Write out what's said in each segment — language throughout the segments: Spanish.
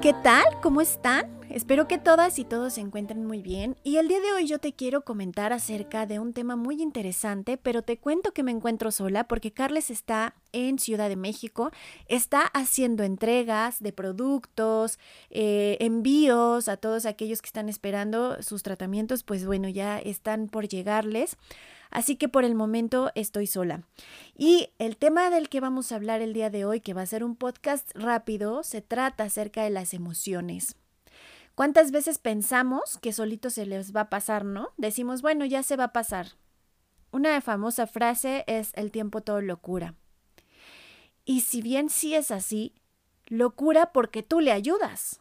¿qué tal? ¿Cómo están? Espero que todas y todos se encuentren muy bien y el día de hoy yo te quiero comentar acerca de un tema muy interesante, pero te cuento que me encuentro sola porque Carles está en Ciudad de México, está haciendo entregas de productos, eh, envíos a todos aquellos que están esperando sus tratamientos, pues bueno, ya están por llegarles. Así que por el momento estoy sola. Y el tema del que vamos a hablar el día de hoy, que va a ser un podcast rápido, se trata acerca de las emociones. ¿Cuántas veces pensamos que solito se les va a pasar, no? Decimos, bueno, ya se va a pasar. Una famosa frase es el tiempo todo locura. Y si bien sí es así, locura porque tú le ayudas.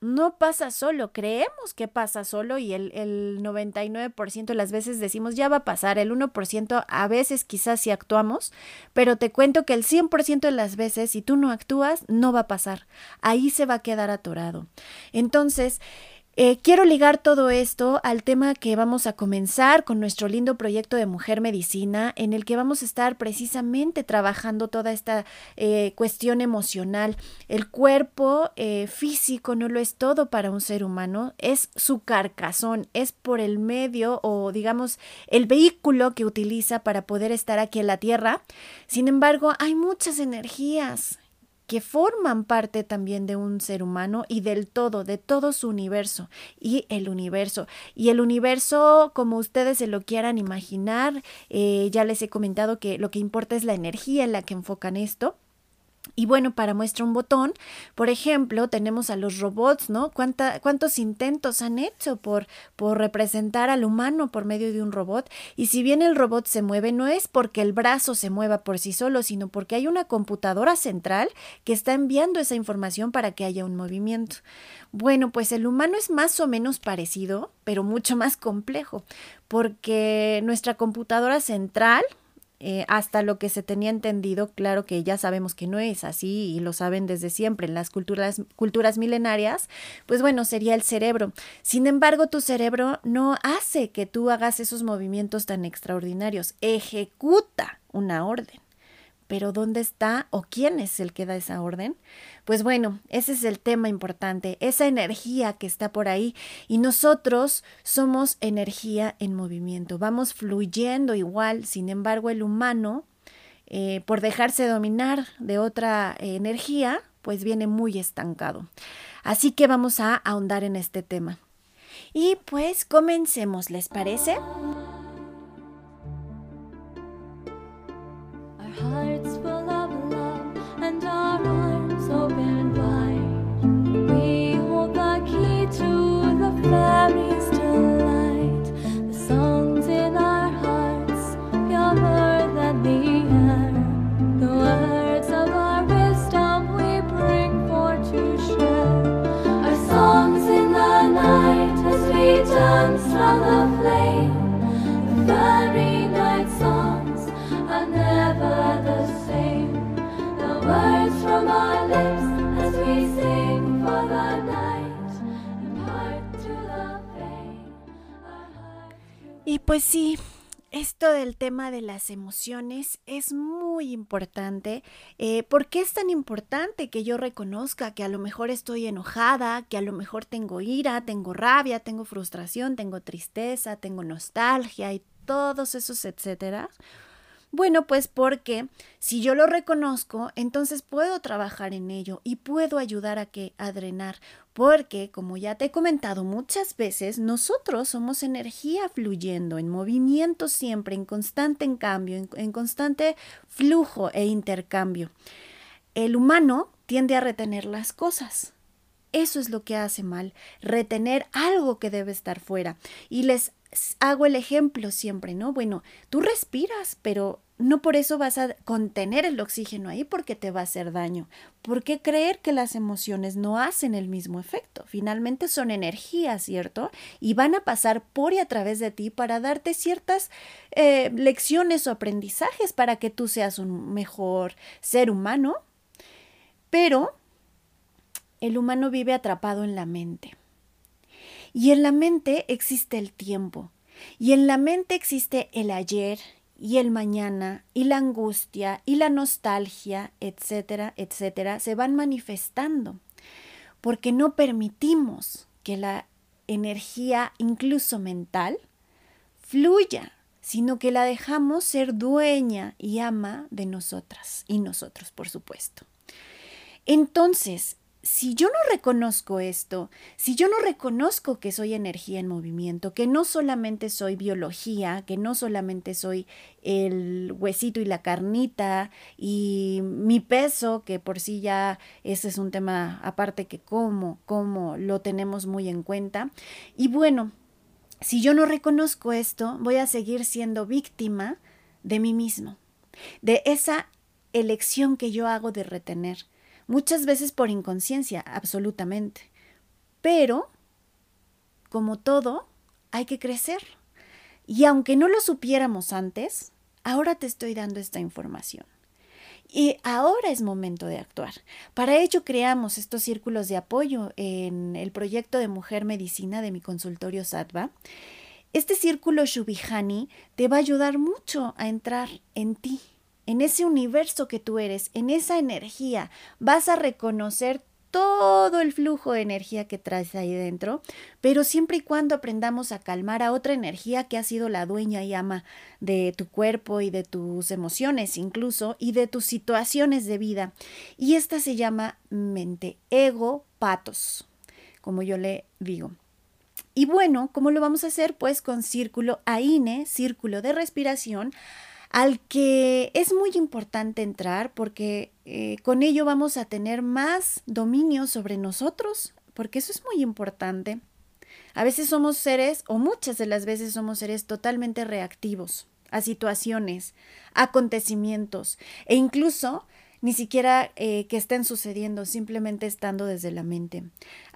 No pasa solo, creemos que pasa solo y el, el 99% de las veces decimos ya va a pasar, el 1% a veces quizás sí actuamos, pero te cuento que el 100% de las veces si tú no actúas no va a pasar, ahí se va a quedar atorado. Entonces, eh, quiero ligar todo esto al tema que vamos a comenzar con nuestro lindo proyecto de Mujer Medicina, en el que vamos a estar precisamente trabajando toda esta eh, cuestión emocional. El cuerpo eh, físico no lo es todo para un ser humano, es su carcasón, es por el medio o digamos el vehículo que utiliza para poder estar aquí en la Tierra. Sin embargo, hay muchas energías que forman parte también de un ser humano y del todo, de todo su universo y el universo. Y el universo, como ustedes se lo quieran imaginar, eh, ya les he comentado que lo que importa es la energía en la que enfocan esto. Y bueno, para muestra un botón, por ejemplo, tenemos a los robots, ¿no? ¿Cuánta, ¿Cuántos intentos han hecho por, por representar al humano por medio de un robot? Y si bien el robot se mueve, no es porque el brazo se mueva por sí solo, sino porque hay una computadora central que está enviando esa información para que haya un movimiento. Bueno, pues el humano es más o menos parecido, pero mucho más complejo, porque nuestra computadora central, eh, hasta lo que se tenía entendido, claro que ya sabemos que no es así y lo saben desde siempre en las culturas, culturas milenarias, pues bueno, sería el cerebro. Sin embargo, tu cerebro no hace que tú hagas esos movimientos tan extraordinarios, ejecuta una orden. Pero ¿dónde está o quién es el que da esa orden? Pues bueno, ese es el tema importante, esa energía que está por ahí y nosotros somos energía en movimiento, vamos fluyendo igual, sin embargo el humano, eh, por dejarse dominar de otra eh, energía, pues viene muy estancado. Así que vamos a ahondar en este tema. Y pues comencemos, ¿les parece? Pues sí, esto del tema de las emociones es muy importante. Eh, ¿Por qué es tan importante que yo reconozca que a lo mejor estoy enojada, que a lo mejor tengo ira, tengo rabia, tengo frustración, tengo tristeza, tengo nostalgia y todos esos etcétera? Bueno, pues porque si yo lo reconozco, entonces puedo trabajar en ello y puedo ayudar a que a drenar, Porque, como ya te he comentado muchas veces, nosotros somos energía fluyendo, en movimiento siempre, en constante en cambio, en, en constante flujo e intercambio. El humano tiende a retener las cosas. Eso es lo que hace mal, retener algo que debe estar fuera. Y les hago el ejemplo siempre, ¿no? Bueno, tú respiras, pero no por eso vas a contener el oxígeno ahí porque te va a hacer daño. ¿Por qué creer que las emociones no hacen el mismo efecto? Finalmente son energía, ¿cierto? Y van a pasar por y a través de ti para darte ciertas eh, lecciones o aprendizajes para que tú seas un mejor ser humano. Pero el humano vive atrapado en la mente. Y en la mente existe el tiempo. Y en la mente existe el ayer y el mañana y la angustia y la nostalgia, etcétera, etcétera, se van manifestando. Porque no permitimos que la energía, incluso mental, fluya, sino que la dejamos ser dueña y ama de nosotras y nosotros, por supuesto. Entonces, si yo no reconozco esto, si yo no reconozco que soy energía en movimiento, que no solamente soy biología, que no solamente soy el huesito y la carnita y mi peso, que por sí ya ese es un tema aparte que como, como lo tenemos muy en cuenta. Y bueno, si yo no reconozco esto, voy a seguir siendo víctima de mí mismo, de esa elección que yo hago de retener muchas veces por inconsciencia, absolutamente. Pero, como todo, hay que crecer. Y aunque no lo supiéramos antes, ahora te estoy dando esta información. Y ahora es momento de actuar. Para ello creamos estos círculos de apoyo en el proyecto de Mujer Medicina de mi consultorio Satva. Este círculo Shubihani te va a ayudar mucho a entrar en ti, en ese universo que tú eres, en esa energía, vas a reconocer todo el flujo de energía que traes ahí dentro, pero siempre y cuando aprendamos a calmar a otra energía que ha sido la dueña y ama de tu cuerpo y de tus emociones incluso y de tus situaciones de vida. Y esta se llama mente ego patos, como yo le digo. Y bueno, ¿cómo lo vamos a hacer? Pues con círculo AINE, círculo de respiración, al que es muy importante entrar porque eh, con ello vamos a tener más dominio sobre nosotros, porque eso es muy importante. A veces somos seres, o muchas de las veces somos seres totalmente reactivos a situaciones, acontecimientos, e incluso ni siquiera eh, que estén sucediendo, simplemente estando desde la mente.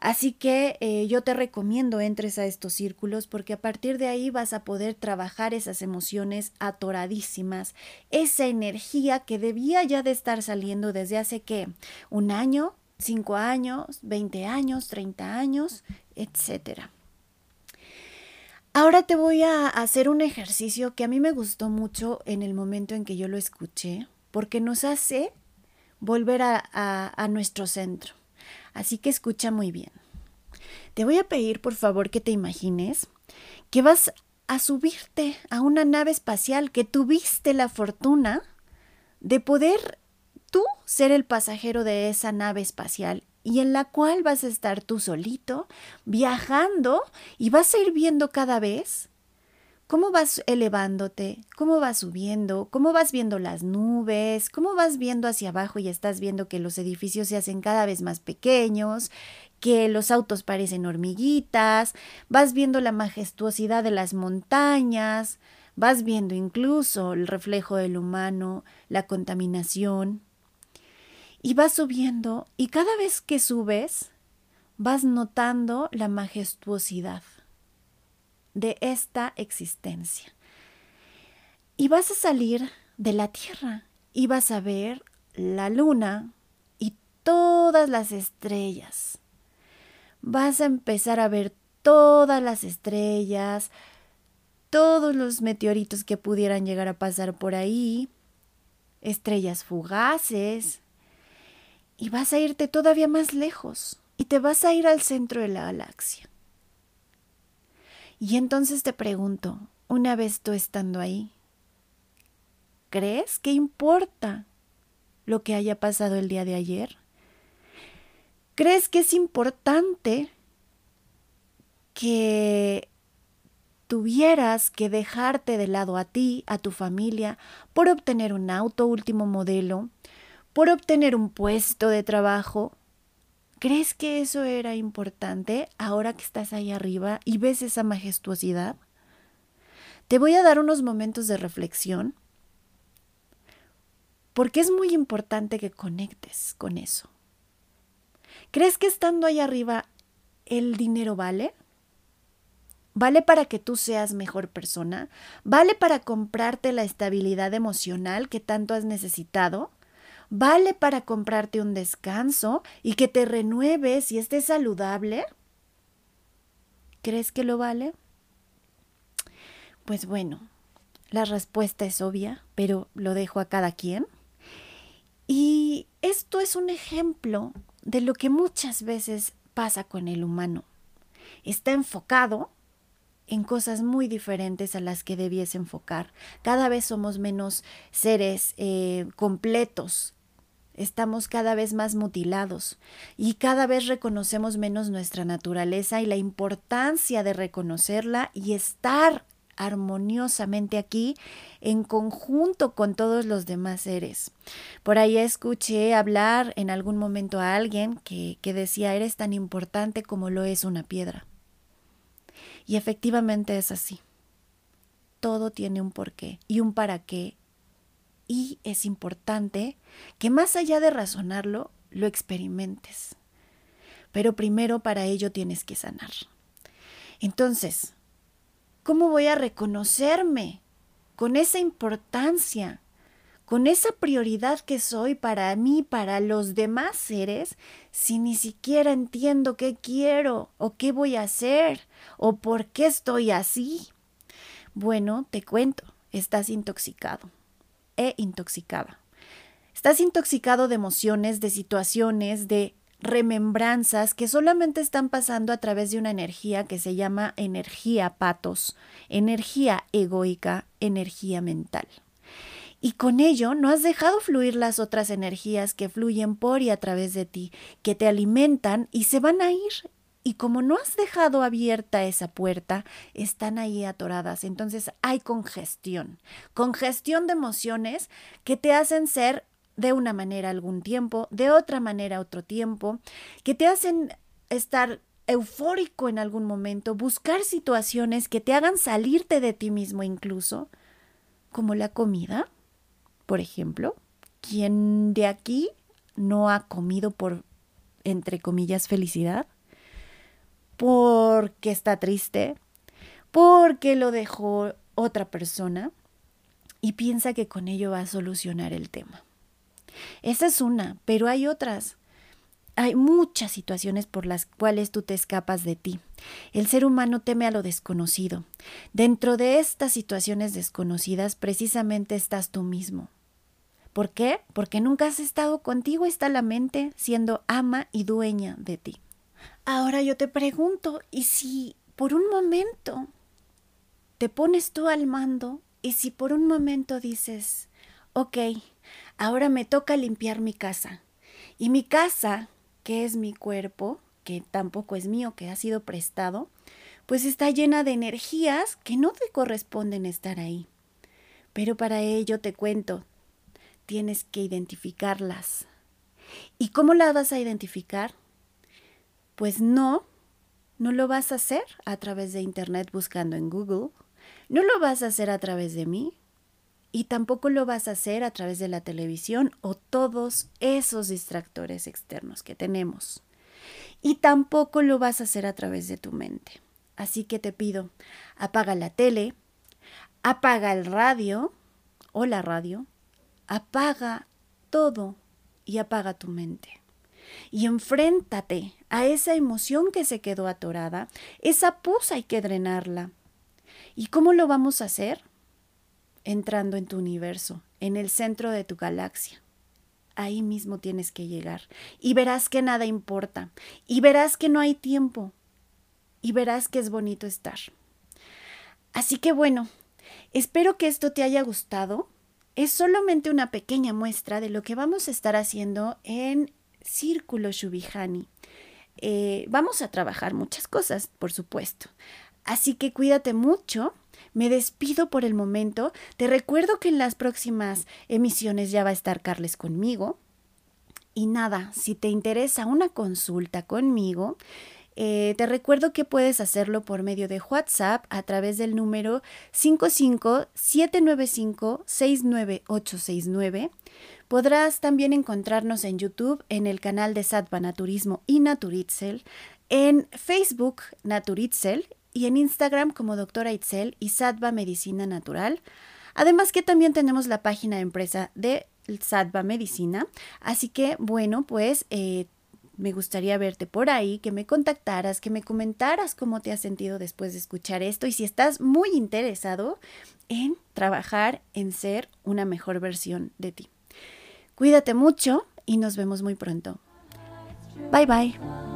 Así que eh, yo te recomiendo entres a estos círculos porque a partir de ahí vas a poder trabajar esas emociones atoradísimas, esa energía que debía ya de estar saliendo desde hace qué, un año, cinco años, veinte años, treinta años, etcétera. Ahora te voy a hacer un ejercicio que a mí me gustó mucho en el momento en que yo lo escuché, porque nos hace volver a, nuestro centro. Así que escucha muy bien. Te voy a pedir, por favor, que te imagines que vas a subirte a una nave espacial que tuviste la fortuna de poder tú ser el pasajero de esa nave espacial y en la cual vas a estar tú solito viajando y vas a ir viendo cada vez cómo vas elevándote, cómo vas subiendo, cómo vas viendo las nubes, cómo vas viendo hacia abajo y estás viendo que los edificios se hacen cada vez más pequeños, que los autos parecen hormiguitas, vas viendo la majestuosidad de las montañas, vas viendo incluso el reflejo del humano, la contaminación, y vas subiendo y cada vez que subes vas notando la majestuosidad de esta existencia. Y vas a salir de la Tierra y vas a ver la luna y todas las estrellas. Vas a empezar a ver todas las estrellas, todos los meteoritos que pudieran llegar a pasar por ahí, estrellas fugaces, y vas a irte todavía más lejos y te vas a ir al centro de la galaxia. Y entonces te pregunto, una vez tú estando ahí, ¿crees que importa lo que haya pasado el día de ayer? ¿Crees que es importante que tuvieras que dejarte de lado a ti, a tu familia, por obtener un auto último modelo, por obtener un puesto de trabajo? ¿Crees que eso era importante ahora que estás ahí arriba y ves esa majestuosidad? Te voy a dar unos momentos de reflexión porque es muy importante que conectes con eso. ¿Crees que estando ahí arriba el dinero vale? ¿Vale para que tú seas mejor persona? ¿Vale para comprarte la estabilidad emocional que tanto has necesitado? ¿Vale para comprarte un descanso y que te renueves y estés saludable? ¿Crees que lo vale? Pues bueno, la respuesta es obvia, pero lo dejo a cada quien. Y esto es un ejemplo de lo que muchas veces pasa con el humano. Está enfocado en cosas muy diferentes a las que debiese enfocar. Cada vez somos menos seres eh, completos, estamos cada vez más mutilados y cada vez reconocemos menos nuestra naturaleza y la importancia de reconocerla y estar armoniosamente aquí en conjunto con todos los demás seres. Por ahí escuché hablar en algún momento a alguien que, que decía, eres tan importante como lo es una piedra. Y efectivamente es así. Todo tiene un porqué y un para qué. Y es importante que más allá de razonarlo, lo experimentes. Pero primero para ello tienes que sanar. Entonces, ¿Cómo voy a reconocerme con esa importancia, con esa prioridad que soy para mí, para los demás seres, si ni siquiera entiendo qué quiero o qué voy a hacer o por qué estoy así? Bueno, te cuento, estás intoxicado e intoxicada. Estás intoxicado de emociones, de situaciones, de remembranzas que solamente están pasando a través de una energía que se llama energía patos, energía egoica, energía mental. Y con ello no has dejado fluir las otras energías que fluyen por y a través de ti, que te alimentan y se van a ir. Y como no has dejado abierta esa puerta, están ahí atoradas. Entonces hay congestión, congestión de emociones que te hacen ser de una manera algún tiempo, de otra manera otro tiempo, que te hacen estar eufórico en algún momento, buscar situaciones que te hagan salirte de ti mismo incluso, como la comida, por ejemplo. ¿Quién de aquí no ha comido por, entre comillas, felicidad? Porque está triste, porque lo dejó otra persona y piensa que con ello va a solucionar el tema. Esa es una, pero hay otras. Hay muchas situaciones por las cuales tú te escapas de ti. El ser humano teme a lo desconocido. Dentro de estas situaciones desconocidas precisamente estás tú mismo. ¿Por qué? Porque nunca has estado contigo, está la mente siendo ama y dueña de ti. Ahora yo te pregunto, ¿y si por un momento te pones tú al mando y si por un momento dices, ok, ahora me toca limpiar mi casa. Y mi casa, que es mi cuerpo, que tampoco es mío, que ha sido prestado, pues está llena de energías que no te corresponden estar ahí. Pero para ello te cuento, tienes que identificarlas. ¿Y cómo las vas a identificar? Pues no, no lo vas a hacer a través de Internet buscando en Google, no lo vas a hacer a través de mí, y tampoco lo vas a hacer a través de la televisión o todos esos distractores externos que tenemos. Y tampoco lo vas a hacer a través de tu mente. Así que te pido, apaga la tele, apaga el radio o la radio, apaga todo y apaga tu mente. Y enfréntate a esa emoción que se quedó atorada. Esa pus hay que drenarla. ¿Y cómo lo vamos a hacer? entrando en tu universo, en el centro de tu galaxia. Ahí mismo tienes que llegar y verás que nada importa y verás que no hay tiempo y verás que es bonito estar. Así que bueno, espero que esto te haya gustado. Es solamente una pequeña muestra de lo que vamos a estar haciendo en Círculo Shubihani. Eh, vamos a trabajar muchas cosas, por supuesto. Así que cuídate mucho. Me despido por el momento. Te recuerdo que en las próximas emisiones ya va a estar Carles conmigo. Y nada, si te interesa una consulta conmigo, eh, te recuerdo que puedes hacerlo por medio de WhatsApp a través del número 55795-69869. Podrás también encontrarnos en YouTube en el canal de Satva Naturismo y Naturitzel, en Facebook Naturitzel y en Instagram como Doctora Itzel y Satva Medicina Natural. Además que también tenemos la página de empresa de Satva Medicina. Así que bueno, pues eh, me gustaría verte por ahí, que me contactaras, que me comentaras cómo te has sentido después de escuchar esto y si estás muy interesado en trabajar en ser una mejor versión de ti. Cuídate mucho y nos vemos muy pronto. Bye bye.